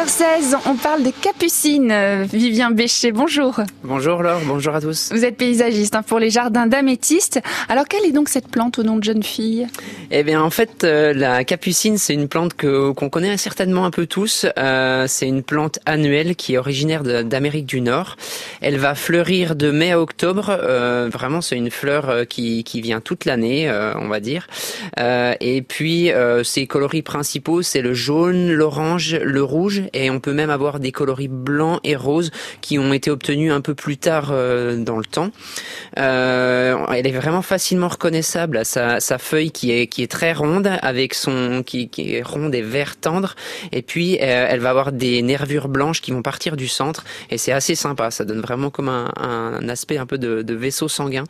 8h16, on parle de capucine. Vivien Bécher, bonjour. Bonjour Laure, bonjour à tous. Vous êtes paysagiste hein, pour les jardins d'améthyste. Alors quelle est donc cette plante au nom de jeune fille? Eh bien en fait, euh, la capucine, c'est une plante que qu'on connaît certainement un peu tous. Euh, c'est une plante annuelle qui est originaire d'Amérique du Nord. Elle va fleurir de mai à octobre. Euh, vraiment, c'est une fleur qui, qui vient toute l'année, on va dire. et puis, ses coloris principaux, c'est le jaune, l'orange, le rouge, et on peut même avoir des coloris blancs et roses qui ont été obtenus un peu plus tard dans le temps. elle est vraiment facilement reconnaissable sa, sa feuille qui est qui est très ronde avec son qui, qui est ronde et vert tendre. Et puis euh, elle va avoir des nervures blanches qui vont partir du centre. Et c'est assez sympa. Ça donne vraiment comme un, un aspect un peu de, de vaisseau sanguin.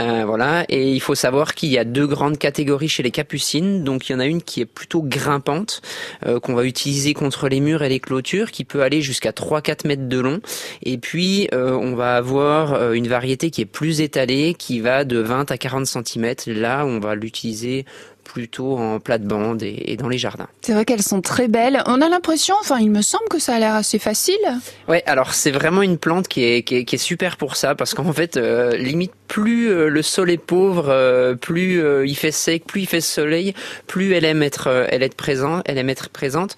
Euh, voilà. Et il faut savoir qu'il y a deux grandes catégories chez les capucines. Donc il y en a une qui est plutôt grimpante euh, qu'on va utiliser contre les murs et les clôtures qui peut aller jusqu'à 3-4 mètres de long et puis euh, on va avoir euh, une variété qui est plus étalée qui va de 20 à 40 cm là on va l'utiliser plutôt en plate-bande et, dans les jardins. C'est vrai qu'elles sont très belles. On a l'impression, enfin il me semble que ça a l'air assez facile. Ouais, alors c'est vraiment une plante qui est, qui est, qui est super pour ça parce qu'en fait, euh, limite plus euh, le sol est pauvre, euh, plus il fait sec, plus il fait soleil, plus elle aime être, elle est présente, elle aime être présente.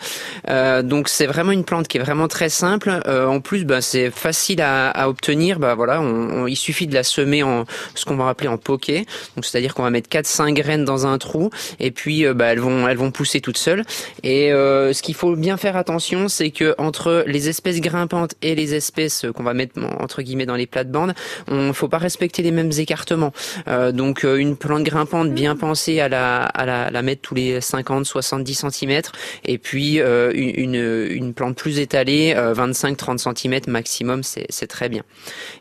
donc c'est vraiment une plante qui est vraiment très simple. en plus, bah, c'est facile à, à, obtenir. Bah voilà, on, il suffit de la semer en ce qu'on va appeler en poké. Donc c'est-à-dire qu'on va mettre 4-5 graines dans un trou et puis bah, elles vont, elles vont pousser toutes seules. Et ce qu'il faut bien faire attention, c'est que entre les espèces grimpantes et les espèces qu'on va mettre entre guillemets dans les plates-bandes, on faut pas respecter les mêmes écartements. Euh, donc euh, une plante grimpante bien pensée à la, à la, la mettre tous les 50-70 cm et puis euh, une, une plante plus étalée, 25-30 cm maximum, c'est très bien.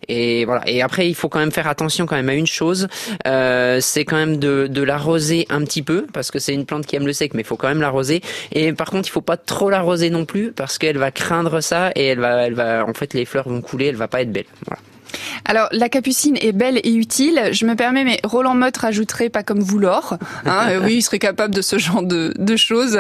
Et voilà. Et après, il faut quand même faire attention quand même à une chose, c'est quand même de, de l'arroser un petit peu parce que c'est une plante qui aime le sec, mais il faut quand même l'arroser. Et par contre, il faut pas trop l'arroser non plus parce qu'elle va craindre ça et elle va, elle va, en fait, les fleurs vont couler, elle va pas être belle. Voilà. Alors, la capucine est belle et utile. Je me permets, mais Roland Motte rajouterait pas comme vous l'or. Hein, euh, oui, il serait capable de ce genre de, de choses.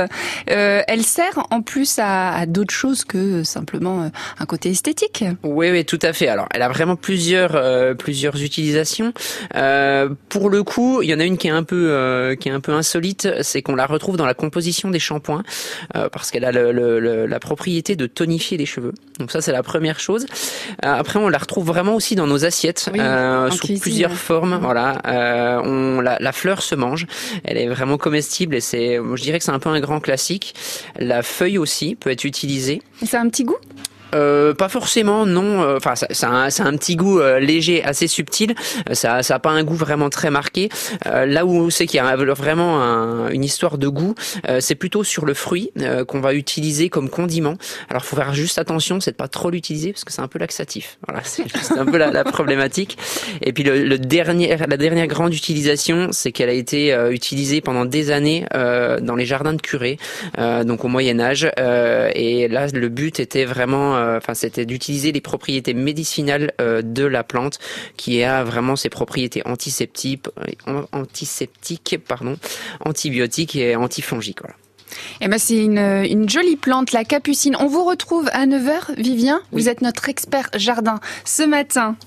Euh, elle sert en plus à, à d'autres choses que simplement euh, un côté esthétique. Oui, oui, tout à fait. Alors, elle a vraiment plusieurs euh, plusieurs utilisations. Euh, pour le coup, il y en a une qui est un peu qui est un peu insolite, c'est qu'on la retrouve dans la composition des shampoings parce qu'elle a le, le, la propriété de tonifier les cheveux. Donc ça, c'est la première chose. après, on la retrouve vraiment aussi dans nos assiettes euh, sous plusieurs formes. Voilà, euh, on la, la, fleur se mange. Elle est vraiment comestible et c'est, je dirais que c'est un peu un grand classique. La feuille aussi peut être utilisée. Ça a un petit goût? Euh, pas forcément, non. Euh, enfin, ça, ça, a un, petit goût euh, léger, assez subtil. Ça, ça a pas un goût vraiment très marqué. là où c'est qu'il y a vraiment un, une histoire de goût, c'est plutôt sur le fruit qu'on va utiliser comme condiment. Alors, faut faire juste attention, c'est de pas trop l'utiliser parce que c'est un peu laxatif. Voilà, c'est un peu la, la, problématique. Et puis le, le, dernier, la dernière grande utilisation, c'est qu'elle a été utilisée pendant des années dans les jardins de curés, donc au Moyen Âge. et là, le but était vraiment euh, enfin c'était d'utiliser les propriétés médicinales euh, de la plante qui a vraiment ses propriétés antiseptiques, euh, antiseptiques pardon, antibiotiques et antifongiques. Voilà. Eh ben c'est une, une, jolie plante, la capucine. On vous retrouve à 9h, Vivien. Vous êtes notre expert jardin ce matin.